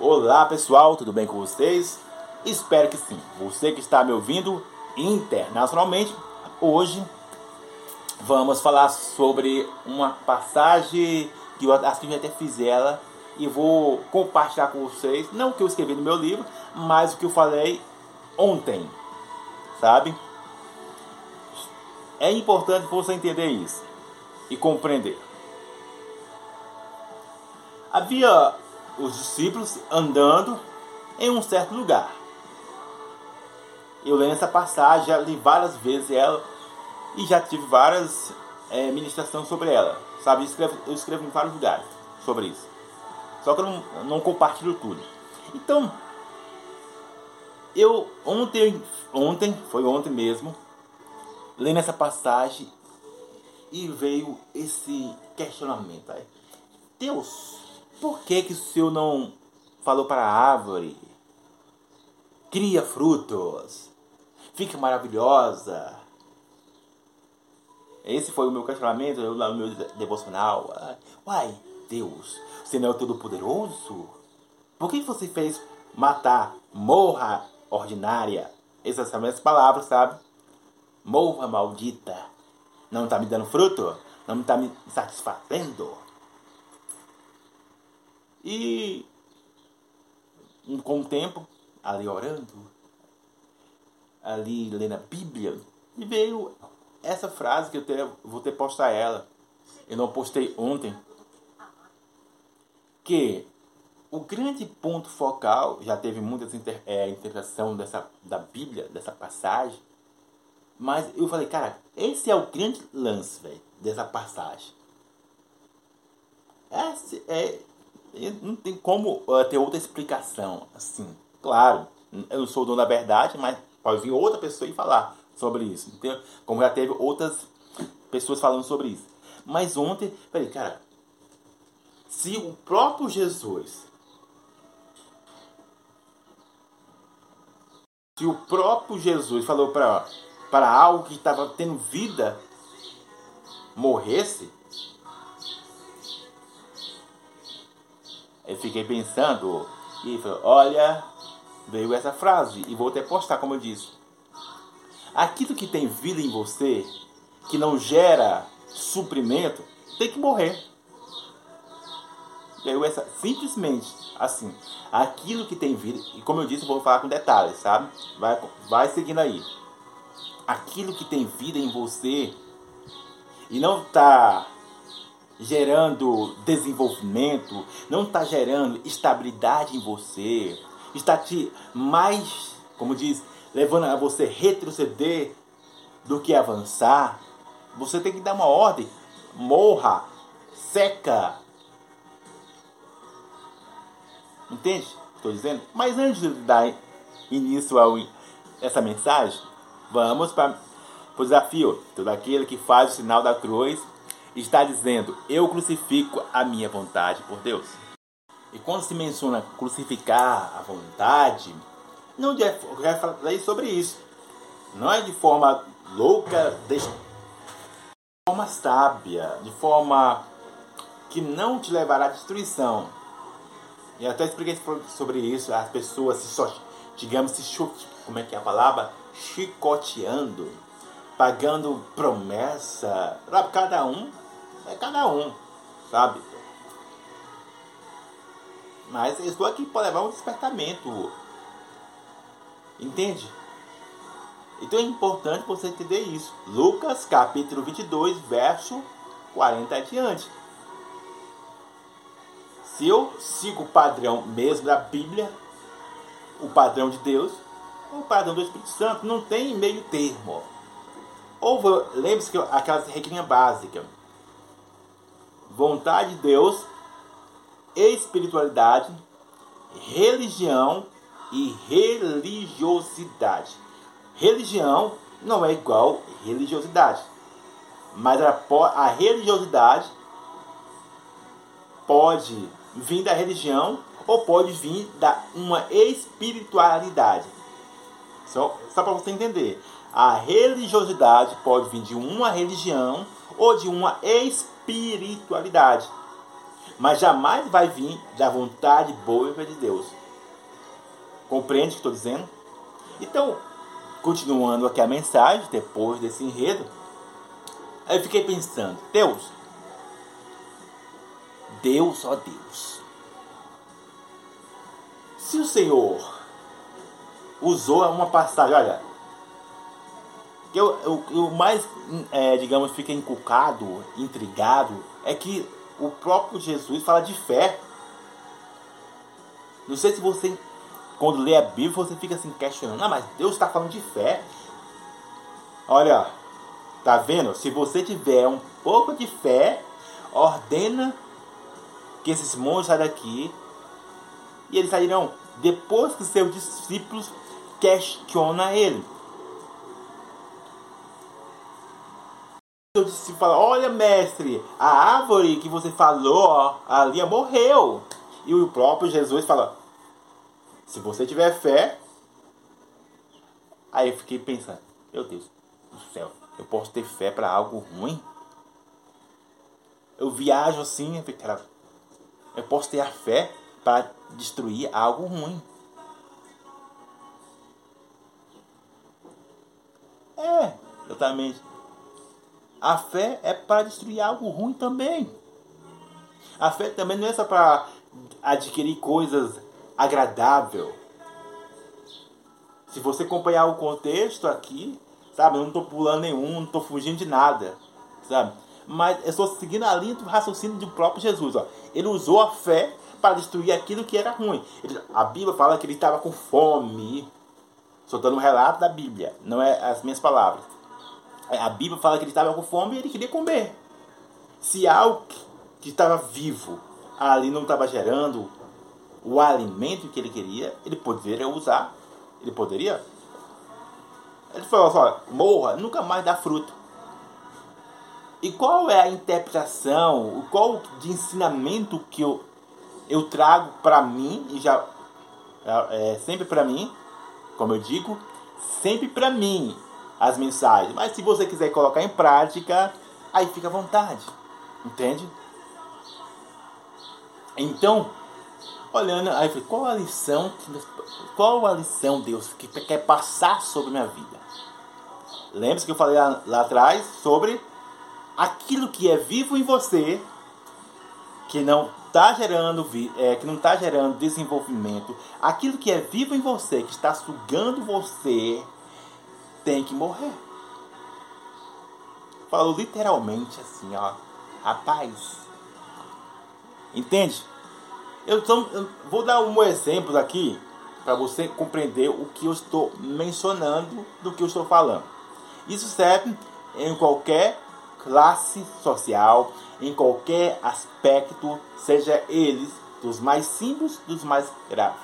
Olá pessoal, tudo bem com vocês? Espero que sim. Você que está me ouvindo internacionalmente, hoje vamos falar sobre uma passagem que eu acho que até fiz ela e vou compartilhar com vocês, não o que eu escrevi no meu livro, mas o que eu falei ontem, sabe? É importante você entender isso e compreender. Havia os discípulos andando em um certo lugar. Eu leio essa passagem, já li várias vezes ela e já tive várias é, ministrações sobre ela. Sabe, eu escrevo, eu escrevo em vários lugares sobre isso. Só que eu não, não compartilho tudo. Então, eu ontem, ontem, foi ontem mesmo, lendo essa passagem e veio esse questionamento. Deus, por que, que o Senhor não falou para a árvore? Cria frutos, fique maravilhosa. Esse foi o meu questionamento no meu devocional. Uai, Deus, você não é Todo-Poderoso? Por que você fez matar, morra ordinária? Essas são as palavras, sabe? Morra maldita. Não está me dando fruto? Não está me satisfazendo? E com o tempo, ali orando, ali lendo a Bíblia, e veio essa frase que eu ter, vou ter postar ela. Eu não postei ontem. Que o grande ponto focal, já teve muita inter, é, interpretação dessa, da Bíblia, dessa passagem, mas eu falei, cara, esse é o grande lance, velho, dessa passagem. Esse é, não tem como uh, ter outra explicação. Assim, claro, eu sou o dono da verdade, mas pode vir outra pessoa e falar sobre isso. Entendeu? Como já teve outras pessoas falando sobre isso. Mas ontem, falei, cara, se o próprio Jesus, se o próprio Jesus falou para algo que estava tendo vida morresse, Eu fiquei pensando e falei, olha, veio essa frase e vou até postar como eu disse. Aquilo que tem vida em você, que não gera suprimento, tem que morrer. Veio essa simplesmente assim. Aquilo que tem vida, e como eu disse, eu vou falar com detalhes, sabe? Vai, vai seguindo aí. Aquilo que tem vida em você e não está gerando desenvolvimento, não está gerando estabilidade em você, está te mais, como diz, levando a você retroceder do que avançar, você tem que dar uma ordem. Morra, seca. Entende? Estou dizendo. Mas antes de dar início a essa mensagem, vamos para o desafio. Todo aquele que faz o sinal da cruz está dizendo: Eu crucifico a minha vontade por Deus. E quando se menciona crucificar a vontade, não já falei sobre isso. Não é de forma louca, de forma sábia, de forma que não te levará à destruição. E até expliquei sobre isso, as pessoas se só, digamos, se como é que é a palavra? Chicoteando, pagando promessa. Cada um é cada um, sabe? Mas eu estou aqui para levar um despertamento. Entende? Então é importante você entender isso. Lucas capítulo 22, verso 40 adiante. Se eu sigo o padrão mesmo da Bíblia, o padrão de Deus, o padrão do Espírito Santo, não tem meio termo. Ou lembre-se que aquela regrinha básica vontade de Deus, espiritualidade, religião e religiosidade. Religião não é igual religiosidade, mas a, a religiosidade pode vir da religião ou pode vir da uma espiritualidade. Só, só para você entender. A religiosidade pode vir de uma religião ou de uma espiritualidade. Mas jamais vai vir da vontade boa de Deus. Compreende o que estou dizendo? Então, continuando aqui a mensagem, depois desse enredo, eu fiquei pensando, Deus, Deus, ó Deus, se o Senhor usou uma passagem, olha, eu, eu, eu mais, é, digamos, fica inculcado, intrigado, é que o próprio Jesus fala de fé. Não sei se você, quando lê a Bíblia, você fica assim questionando, ah, mas Deus está falando de fé. Olha, tá vendo? Se você tiver um pouco de fé, ordena que esses monstros saiam daqui e eles sairão depois que seus discípulos questionam ele. Discípulo fala: Olha, mestre, a árvore que você falou ó, ali morreu. E o próprio Jesus fala: Se você tiver fé. Aí eu fiquei pensando: Meu Deus do céu, eu posso ter fé para algo ruim? Eu viajo assim, eu posso ter a fé para destruir algo ruim. É, exatamente. A fé é para destruir algo ruim também. A fé também não é só para adquirir coisas agradáveis. Se você acompanhar o contexto aqui, sabe, eu não estou pulando nenhum, não estou fugindo de nada, sabe? Mas eu estou seguindo a linha do raciocínio do próprio Jesus. Ó. Ele usou a fé para destruir aquilo que era ruim. Ele, a Bíblia fala que ele estava com fome. Estou dando um relato da Bíblia, não é as minhas palavras. É, a Bíblia fala que ele estava com fome e ele queria comer. Se algo que estava vivo ali não estava gerando o alimento que ele queria, ele poderia usar. Ele poderia. Ele falou só, morra, nunca mais dá fruto. E qual é a interpretação, qual de ensinamento que eu, eu trago para mim, e já é sempre para mim, como eu digo, sempre para mim, as mensagens. Mas se você quiser colocar em prática, aí fica à vontade. Entende? Então, olhando, aí eu qual a lição, qual a lição, Deus, que quer passar sobre minha vida? Lembre-se que eu falei lá, lá atrás sobre aquilo que é vivo em você, que não está gerando, é, que não está gerando desenvolvimento, aquilo que é vivo em você, que está sugando você, tem que morrer. Falou literalmente assim, ó. Rapaz. Entende? Eu, tô, eu vou dar um exemplo aqui para você compreender o que eu estou mencionando do que eu estou falando. Isso serve em qualquer classe social, em qualquer aspecto, seja eles dos mais simples dos mais graves.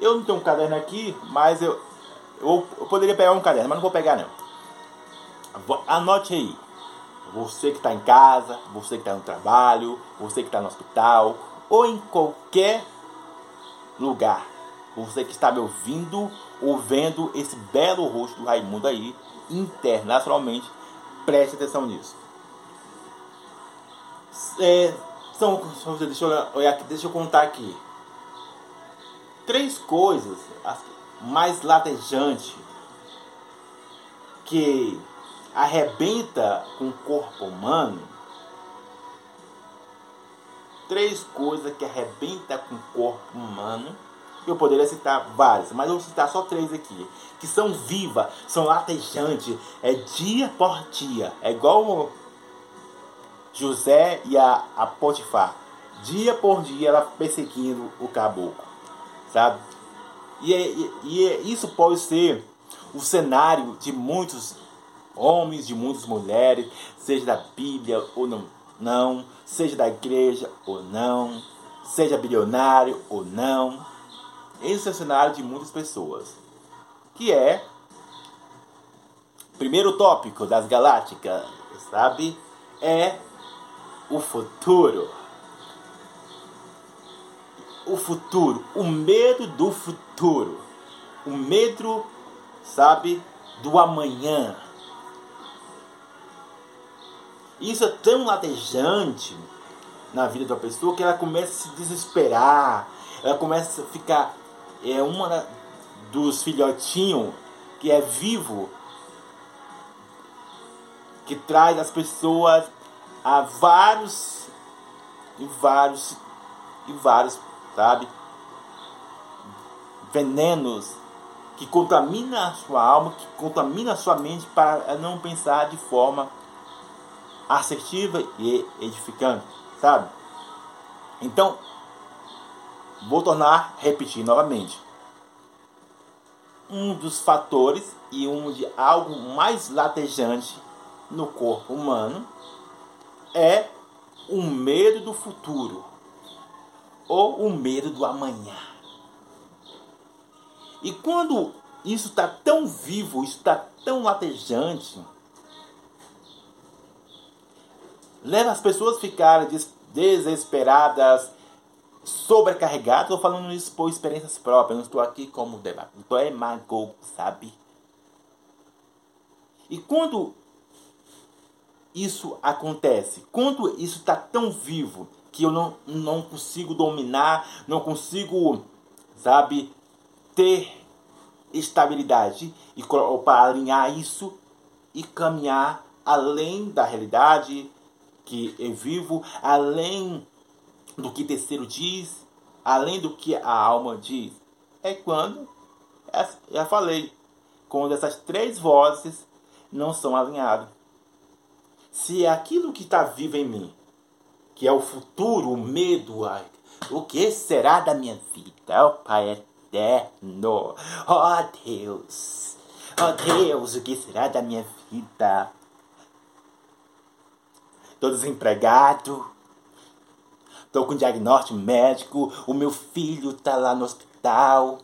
Eu não tenho um caderno aqui, mas eu, eu, eu poderia pegar um caderno, mas não vou pegar não. Anote aí. Você que está em casa, você que está no trabalho, você que está no hospital, ou em qualquer lugar. Você que está me ouvindo ou vendo esse belo rosto do Raimundo aí, internacionalmente, preste atenção nisso. É, são, deixa eu, deixa eu contar aqui. Três coisas mais latejante que arrebenta com o corpo humano, três coisas que arrebenta com o corpo humano, eu poderia citar várias, mas eu vou citar só três aqui, que são vivas, são latejantes, é dia por dia, é igual José e a, a Potifar, dia por dia ela perseguindo o caboclo, sabe? E, é, e é, isso pode ser o cenário de muitos homens, de muitas mulheres, seja da Bíblia ou não, não, seja da igreja ou não, seja bilionário ou não. Esse é o cenário de muitas pessoas. Que é primeiro tópico das galácticas, sabe? É o futuro o futuro, o medo do futuro, o medo, sabe, do amanhã. Isso é tão latejante na vida uma pessoa que ela começa a se desesperar, ela começa a ficar é uma dos filhotinhos que é vivo que traz as pessoas a vários e vários e vários, sabe? Venenos que contamina a sua alma, que contamina a sua mente para não pensar de forma assertiva e edificante, sabe? Então, vou tornar repetir novamente. Um dos fatores e um de algo mais latejante no corpo humano é o medo do futuro ou o medo do amanhã. E quando isso está tão vivo, isso está tão latejante, leva as pessoas a ficarem desesperadas, sobrecarregadas. Estou falando isso por experiências próprias, não estou aqui como debate, estou é mago, sabe? E quando isso acontece, quando isso está tão vivo que eu não, não consigo dominar, não consigo, sabe, ter estabilidade e para alinhar isso e caminhar além da realidade que eu vivo, além do que terceiro diz, além do que a alma diz. É quando, já falei, quando essas três vozes não são alinhadas. Se é aquilo que está vivo em mim, que é o futuro, o medo, ai, o que será da minha vida, oh, Pai eterno. Oh Deus, oh Deus, o que será da minha vida? Estou desempregado, estou com diagnóstico médico, o meu filho está lá no hospital.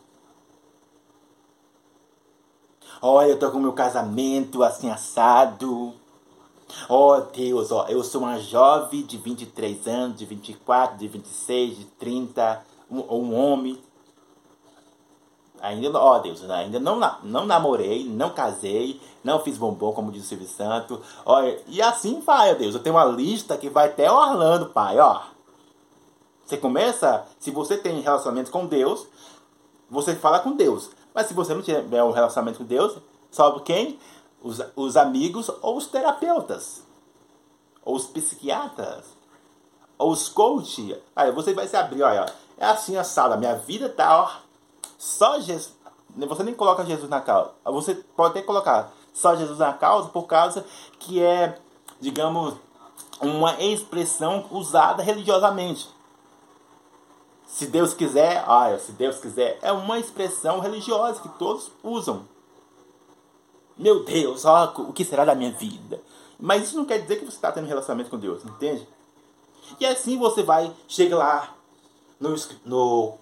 Olha, eu estou com meu casamento assim assado. Oh Deus, ó, eu sou uma jovem de 23 anos, de 24, de 26, de 30, um, um homem Ainda, ó Deus, ainda não, não namorei, não casei, não fiz bombom, como diz o Silvio Santo. Olha, e assim vai, ó Deus. Eu tenho uma lista que vai até Orlando, pai, ó. Você começa, se você tem relacionamento com Deus, você fala com Deus. Mas se você não tiver um relacionamento com Deus, salvo quem? Os, os amigos ou os terapeutas. Ou os psiquiatras. Ou os coaches. Aí você vai se abrir, olha. É assim a sala. Minha vida tá, ó só Jesus. Você nem coloca Jesus na causa. Você pode até colocar só Jesus na causa por causa que é, digamos, uma expressão usada religiosamente. Se Deus quiser, ah, se Deus quiser, é uma expressão religiosa que todos usam. Meu Deus, ó, o que será da minha vida? Mas isso não quer dizer que você está tendo relacionamento com Deus, entende? E assim você vai, chega lá no, no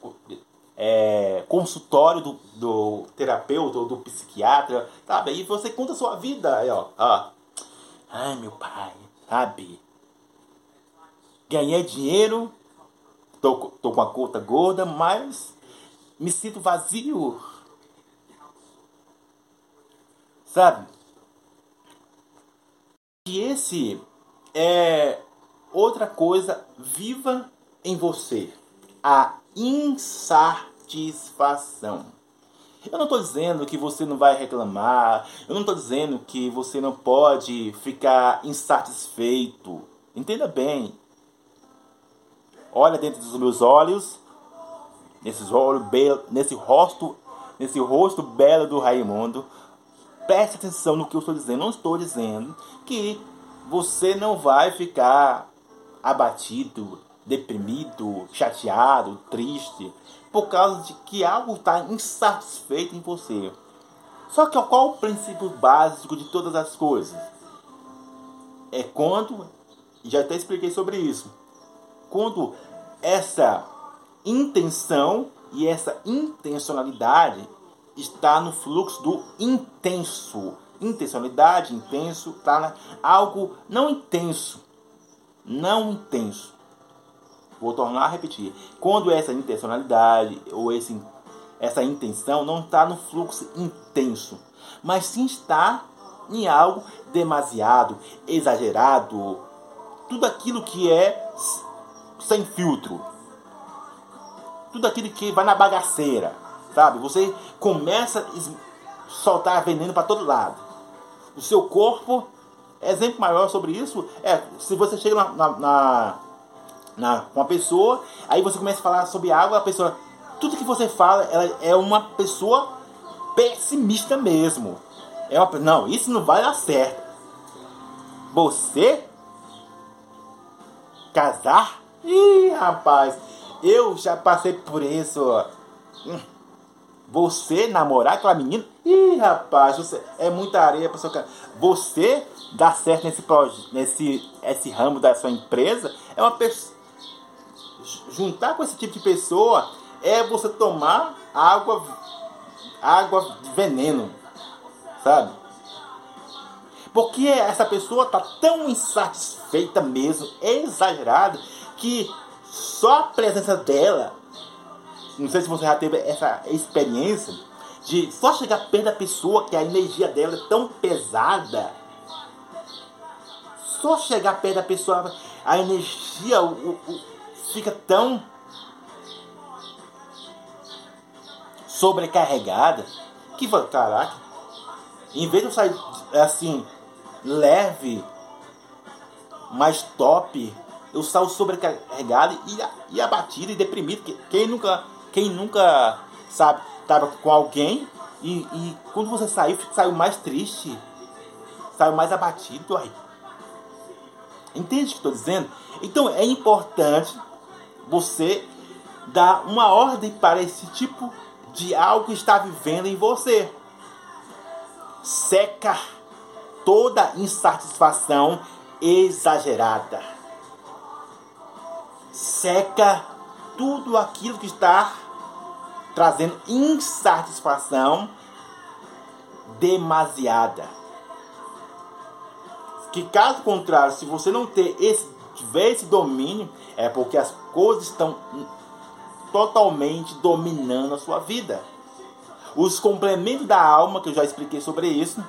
é, consultório do, do terapeuta ou do psiquiatra, sabe? E você conta a sua vida, aí, ó, ó. Ai, meu pai, sabe? Ganhei dinheiro, tô, tô com a conta gorda, mas me sinto vazio. Sabe? E esse é outra coisa viva em você. A insatisfação. Eu não estou dizendo que você não vai reclamar, eu não estou dizendo que você não pode ficar insatisfeito. Entenda bem. Olha dentro dos meus olhos, nesses olhos nesse rosto, nesse rosto belo do Raimundo. Preste atenção no que eu estou dizendo. Não estou dizendo que você não vai ficar abatido, deprimido, chateado, triste, por causa de que algo está insatisfeito em você. Só que qual o princípio básico de todas as coisas? É quando, já até expliquei sobre isso, quando essa intenção e essa intencionalidade está no fluxo do intenso. Intencionalidade, intenso, tá algo não intenso. Não intenso. Vou tornar a repetir. Quando essa intencionalidade ou esse, essa intenção não está no fluxo intenso, mas sim está em algo demasiado, exagerado, tudo aquilo que é sem filtro. Tudo aquilo que vai na bagaceira, sabe? Você começa a soltar veneno para todo lado. O seu corpo, exemplo maior sobre isso, é se você chega na, na, na, na uma pessoa, aí você começa a falar sobre água, a pessoa, tudo que você fala, ela é uma pessoa pessimista mesmo. É uma, não, isso não vai dar certo. Você casar? Ih, rapaz, eu já passei por isso. Hum. Você namorar aquela menina? Ih, rapaz, você, é muita areia para seu cara. Você dar certo nesse, nesse esse ramo da sua empresa é uma pessoa. Juntar com esse tipo de pessoa é você tomar água, água de veneno, sabe? Porque essa pessoa está tão insatisfeita mesmo, exagerada, que só a presença dela, não sei se você já teve essa experiência, de só chegar perto da pessoa que a energia dela é tão pesada. Só chegar perto da pessoa, a energia o, o, fica tão sobrecarregada que, caraca, em vez de eu sair assim, leve, mais top, eu saio sobrecarregado e, e abatido e deprimido. Quem nunca, quem nunca sabe, estava com alguém e, e, quando você saiu, saiu mais triste, saiu mais abatido. Aí. Entende o que estou dizendo? Então é importante você dar uma ordem para esse tipo de algo que está vivendo em você. Seca toda insatisfação exagerada. Seca tudo aquilo que está trazendo insatisfação demasiada. Que caso contrário, se você não ter esse, tiver esse domínio, é porque as coisas estão totalmente dominando a sua vida. Os complementos da alma, que eu já expliquei sobre isso,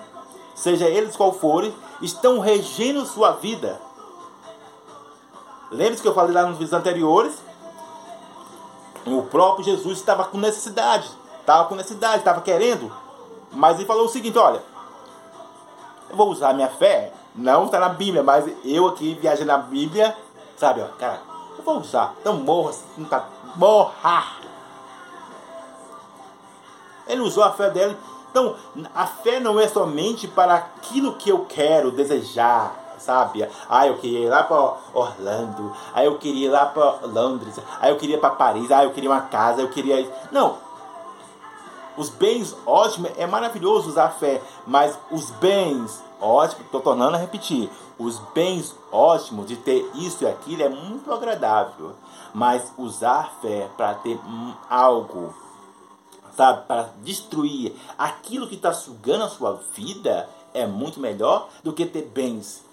seja eles qual forem, estão regendo sua vida. Lembre-se que eu falei lá nos vídeos anteriores? O próprio Jesus estava com necessidade. Estava com necessidade, estava querendo. Mas ele falou o seguinte: olha, eu vou usar minha fé. Não está na Bíblia, mas eu aqui viajando na Bíblia, sabe, ó, cara, eu vou usar. Então morra, não tá, morra. Ele usou a fé dele então, a fé não é somente para aquilo que eu quero desejar, sabe? Ah, eu queria ir lá para Orlando, aí eu queria ir lá para Londres, aí eu queria ir para Paris, aí eu queria uma casa, eu queria. Não. Os bens ótimos é maravilhoso usar a fé, mas os bens ótimos, estou tornando a repetir, os bens ótimos de ter isso e aquilo é muito agradável, mas usar fé para ter algo sabe, para destruir aquilo que está sugando a sua vida, é muito melhor do que ter bens.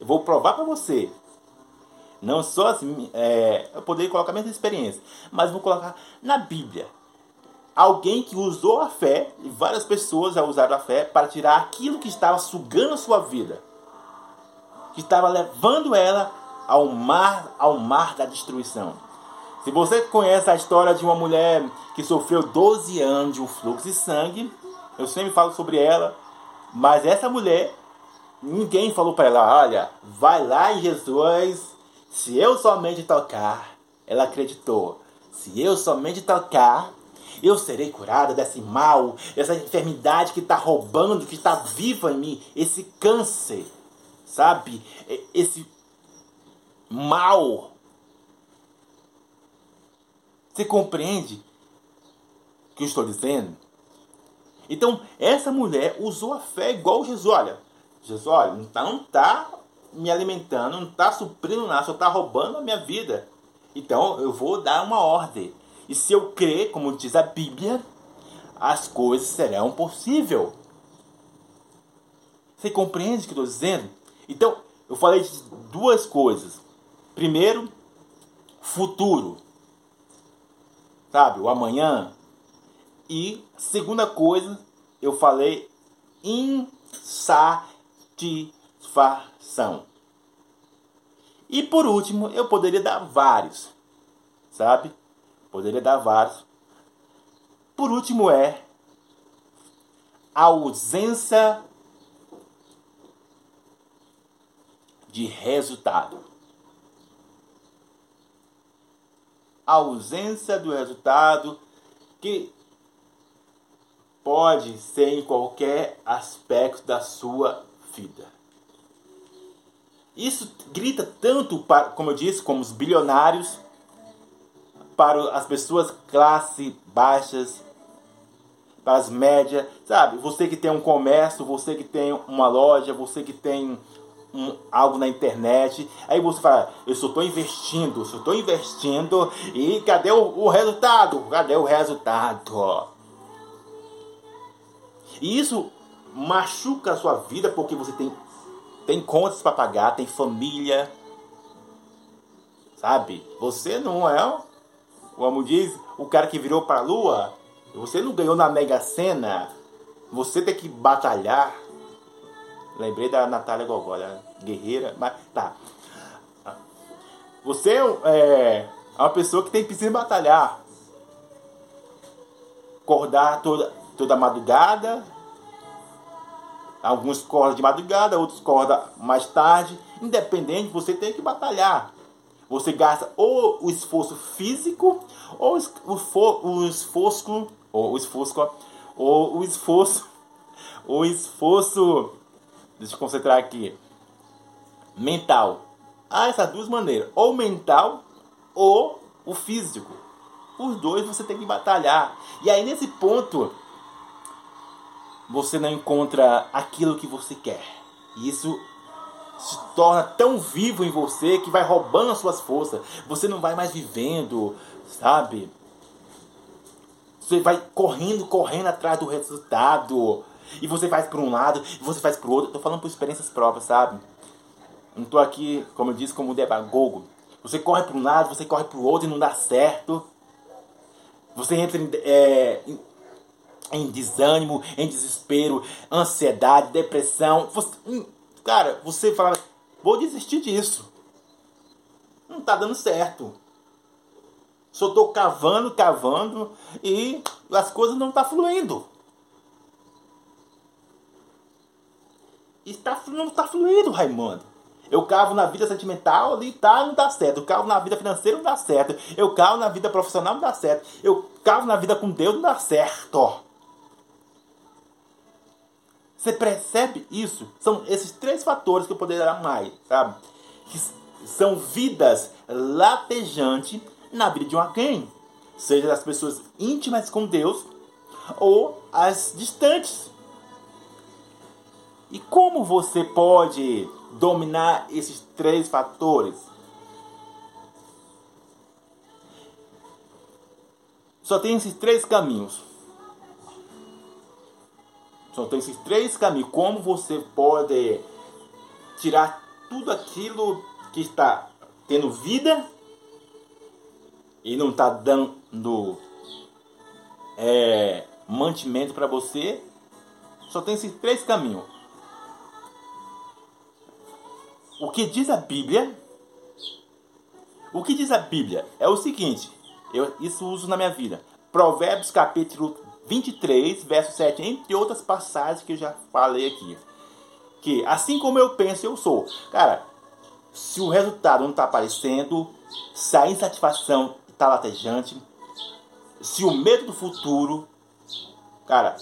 Eu vou provar para você. Não só assim, é, eu poderia colocar a minha experiência, mas vou colocar na Bíblia. Alguém que usou a fé, e várias pessoas já usaram a fé, para tirar aquilo que estava sugando a sua vida, que estava levando ela ao mar, ao mar da destruição. Se você conhece a história de uma mulher que sofreu 12 anos de um fluxo de sangue, eu sempre falo sobre ela, mas essa mulher, ninguém falou para ela: olha, vai lá em Jesus, se eu somente tocar, ela acreditou, se eu somente tocar, eu serei curada desse mal, essa enfermidade que está roubando, que está viva em mim, esse câncer, sabe? Esse mal você compreende o que eu estou dizendo? Então, essa mulher usou a fé igual Jesus. Olha, Jesus, olha, não está não tá me alimentando, não está suprindo nada, só está roubando a minha vida. Então, eu vou dar uma ordem. E se eu crer, como diz a Bíblia, as coisas serão possíveis. Você compreende o que estou dizendo? Então, eu falei de duas coisas. Primeiro, futuro sabe? O amanhã. E segunda coisa, eu falei insatisfação. E por último, eu poderia dar vários, sabe? Poderia dar vários. Por último é a ausência de resultado. A ausência do resultado que pode ser em qualquer aspecto da sua vida. Isso grita tanto, para, como eu disse, como os bilionários, para as pessoas classe baixas, para as médias, sabe? Você que tem um comércio, você que tem uma loja, você que tem um, algo na internet, aí você fala, eu só estou investindo, só estou investindo, e cadê o, o resultado? Cadê o resultado? E isso machuca a sua vida porque você tem, tem contas para pagar, tem família, sabe? Você não é, como diz, o cara que virou para a lua, você não ganhou na Mega Sena, você tem que batalhar. Lembrei da Natália Gogolha, guerreira, mas tá. Você é, é uma pessoa que tem que batalhar. Acordar toda, toda madrugada. Alguns acordam de madrugada, outros acordam mais tarde. Independente, você tem que batalhar. Você gasta ou o esforço físico ou o esforço ou o esforço ou o esforço o esforço. Deixa eu concentrar aqui. Mental. Há essas duas maneiras. Ou mental ou o físico. Os dois você tem que batalhar. E aí nesse ponto você não encontra aquilo que você quer e isso se torna tão vivo em você que vai roubando as suas forças você não vai mais vivendo sabe você vai correndo, correndo atrás do resultado. E você faz por um lado, e você faz por outro. Tô falando por experiências próprias, sabe? Não tô aqui, como eu disse, como demagogo. Você corre para um lado, você corre para o outro e não dá certo. Você entra em, é, em, em, desânimo, em desespero, ansiedade, depressão. Você, hum, cara, você fala, vou desistir disso. Não tá dando certo. Só estou cavando, cavando e as coisas não tá fluindo. Está, não está fluindo, Raimundo. Eu cavo na vida sentimental ali tá, não dá certo. Eu cavo na vida financeira, não dá certo. Eu cavo na vida profissional, não dá certo. Eu cavo na vida com Deus, não dá certo. Você percebe isso? São esses três fatores que eu poderia mais, sabe? Que são vidas latejantes na vida de alguém, seja das pessoas íntimas com Deus ou as distantes. E como você pode dominar esses três fatores? Só tem esses três caminhos. Só tem esses três caminhos. Como você pode tirar tudo aquilo que está tendo vida e não está dando é, mantimento para você, só tem esses três caminhos. O que diz a Bíblia? O que diz a Bíblia é o seguinte, eu isso uso na minha vida. Provérbios capítulo 23, verso 7, entre outras passagens que eu já falei aqui. Que assim como eu penso, eu sou. Cara, se o resultado não está aparecendo, se a insatisfação tá latejante, se o medo do futuro, cara,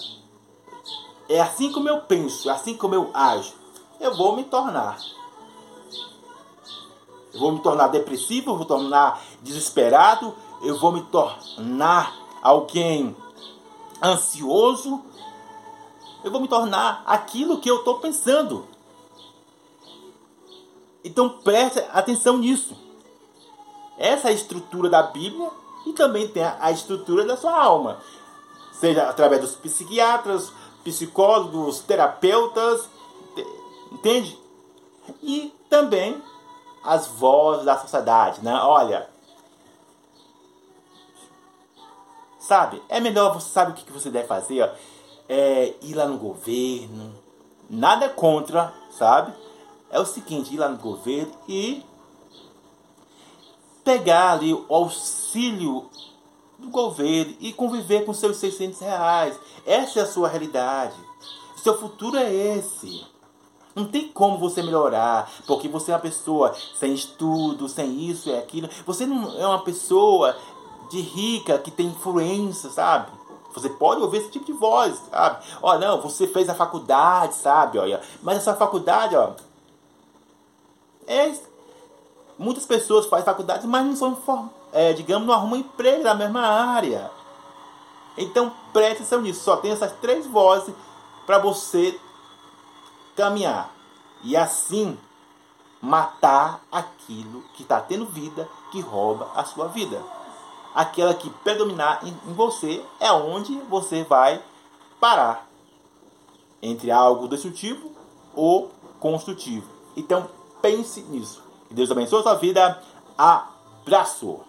é assim como eu penso, é assim como eu ajo, eu vou me tornar. Eu vou me tornar depressivo, eu vou me tornar desesperado, eu vou me tornar alguém ansioso, eu vou me tornar aquilo que eu estou pensando. Então preste atenção nisso. Essa é a estrutura da Bíblia e também tem a estrutura da sua alma. Seja através dos psiquiatras, psicólogos, terapeutas, entende? E também as vozes da sociedade, né? Olha, sabe? É melhor você sabe o que você deve fazer, ó, é ir lá no governo, nada contra, sabe? É o seguinte, ir lá no governo e pegar ali o auxílio do governo e conviver com seus 600 reais. Essa é a sua realidade. Seu futuro é esse. Não tem como você melhorar, porque você é uma pessoa sem estudo, sem isso e aquilo. Você não é uma pessoa de rica que tem influência, sabe? Você pode ouvir esse tipo de voz, sabe? Ó, não, você fez a faculdade, sabe? Olha, mas essa faculdade, ó, é muitas pessoas fazem faculdade, mas não são, é, digamos, não arrumam emprego na mesma área. Então preste atenção nisso. Só tem essas três vozes para você caminhar e assim matar aquilo que está tendo vida, que rouba a sua vida. Aquela que predominar em, você é onde você vai parar entre algo destrutivo ou construtivo. Então pense nisso. Que Deus abençoe a sua vida. Abraço!